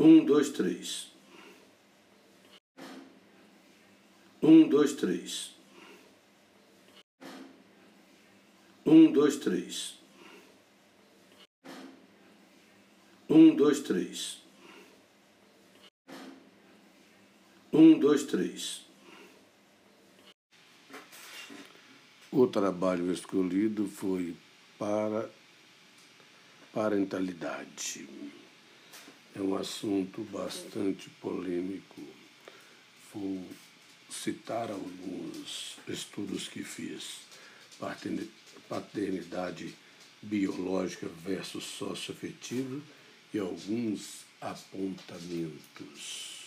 Um, dois, três. Um, dois, três. Um, dois, três. Um, dois, três. Um, dois, três. O trabalho escolhido foi para parentalidade. É um assunto bastante polêmico. Vou citar alguns estudos que fiz. Paternidade biológica versus socioafetiva e alguns apontamentos.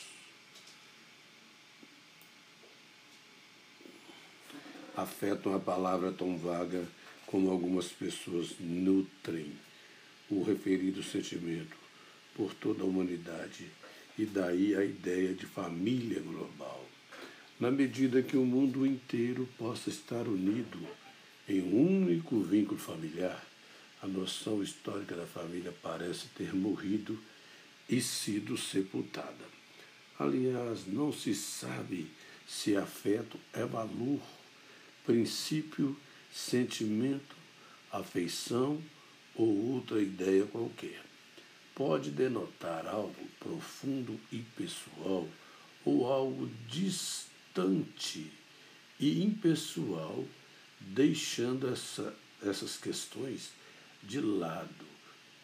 Afeto uma palavra tão vaga como algumas pessoas nutrem o referido sentimento por toda a humanidade e daí a ideia de família global. Na medida que o mundo inteiro possa estar unido em um único vínculo familiar, a noção histórica da família parece ter morrido e sido sepultada. Aliás, não se sabe se afeto é valor princípio, sentimento, afeição ou outra ideia qualquer. Pode denotar algo profundo e pessoal ou algo distante e impessoal, deixando essa, essas questões de lado.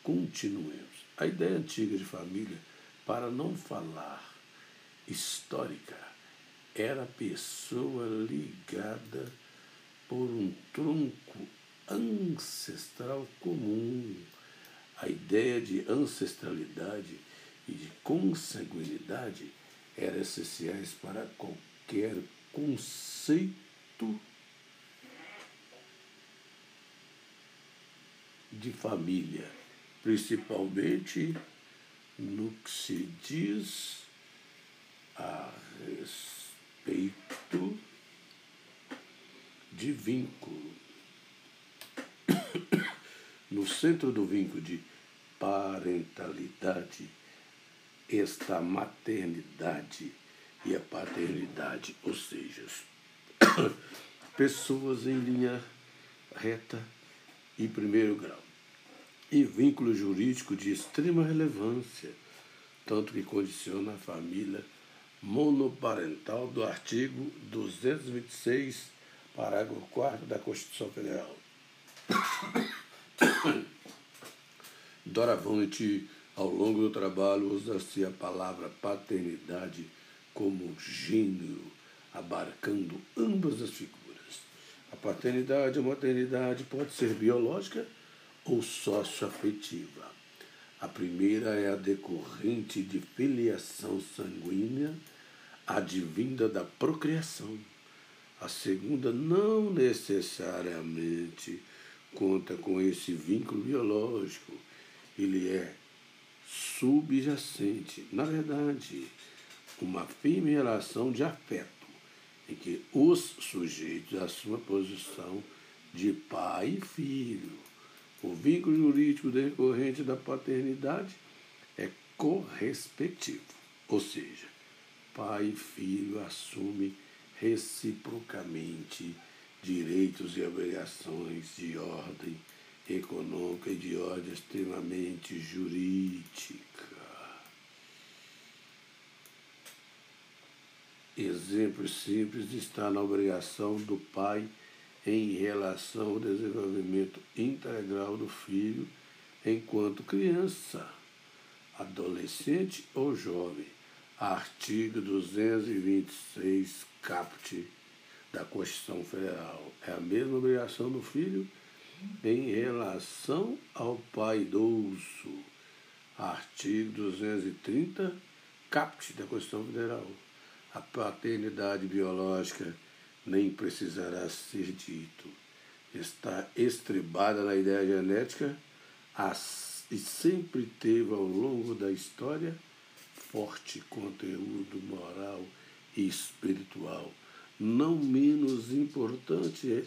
Continuemos. A ideia antiga de família, para não falar histórica, era pessoa ligada por um tronco ancestral comum. A ideia de ancestralidade e de consanguinidade eram essenciais para qualquer conceito de família, principalmente no que se diz a respeito de vínculo. No centro do vínculo de parentalidade está a maternidade e a paternidade, ou seja, pessoas em linha reta e primeiro grau. E vínculo jurídico de extrema relevância, tanto que condiciona a família monoparental do artigo 226 Parágrafo 4 da Constituição Federal. Doravante, ao longo do trabalho, usa-se a palavra paternidade como gênero, abarcando ambas as figuras. A paternidade ou maternidade pode ser biológica ou socioafetiva. A primeira é a decorrente de filiação sanguínea, advinda da procriação a segunda não necessariamente conta com esse vínculo biológico. Ele é subjacente. Na verdade, uma firme relação de afeto, em que os sujeitos assumem a posição de pai e filho. O vínculo jurídico decorrente da paternidade é correspectivo, ou seja, pai e filho assumem reciprocamente direitos e obrigações de ordem econômica e de ordem extremamente jurídica. Exemplo simples está na obrigação do pai em relação ao desenvolvimento integral do filho enquanto criança, adolescente ou jovem. Artigo 226 caput da Constituição Federal. É a mesma obrigação do filho em relação ao pai idoso. Artigo 230, caput da Constituição Federal. A paternidade biológica nem precisará ser dito. Está estribada na ideia genética e sempre teve ao longo da história forte conteúdo moral e espiritual. Não menos importante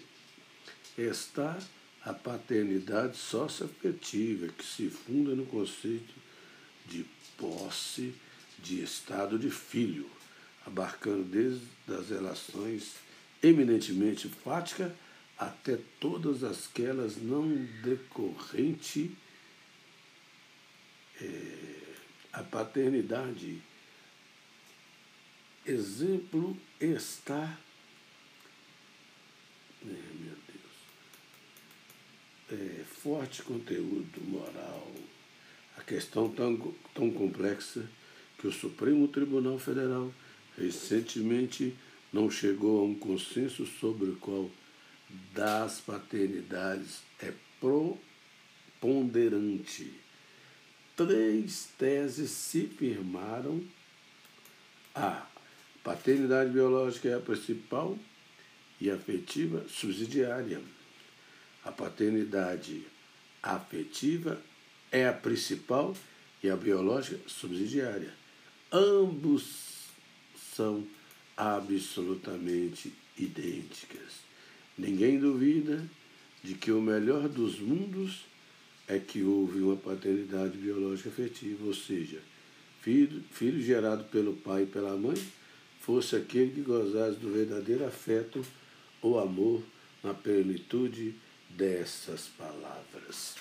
está a paternidade socioafetiva, que se funda no conceito de posse de estado de filho, abarcando desde as relações eminentemente fáticas até todas aquelas não decorrente é, a paternidade. Exemplo está. É, meu Deus. É, forte conteúdo moral. A questão tão, tão complexa que o Supremo Tribunal Federal recentemente não chegou a um consenso sobre o qual das paternidades é proponderante. Três teses se firmaram. A paternidade biológica é a principal e afetiva subsidiária. A paternidade afetiva é a principal e a biológica subsidiária. Ambos são absolutamente idênticas. Ninguém duvida de que o melhor dos mundos é que houve uma paternidade biológica afetiva, ou seja, filho, filho gerado pelo pai e pela mãe fosse aquele que gozasse do verdadeiro afeto ou amor na plenitude dessas palavras.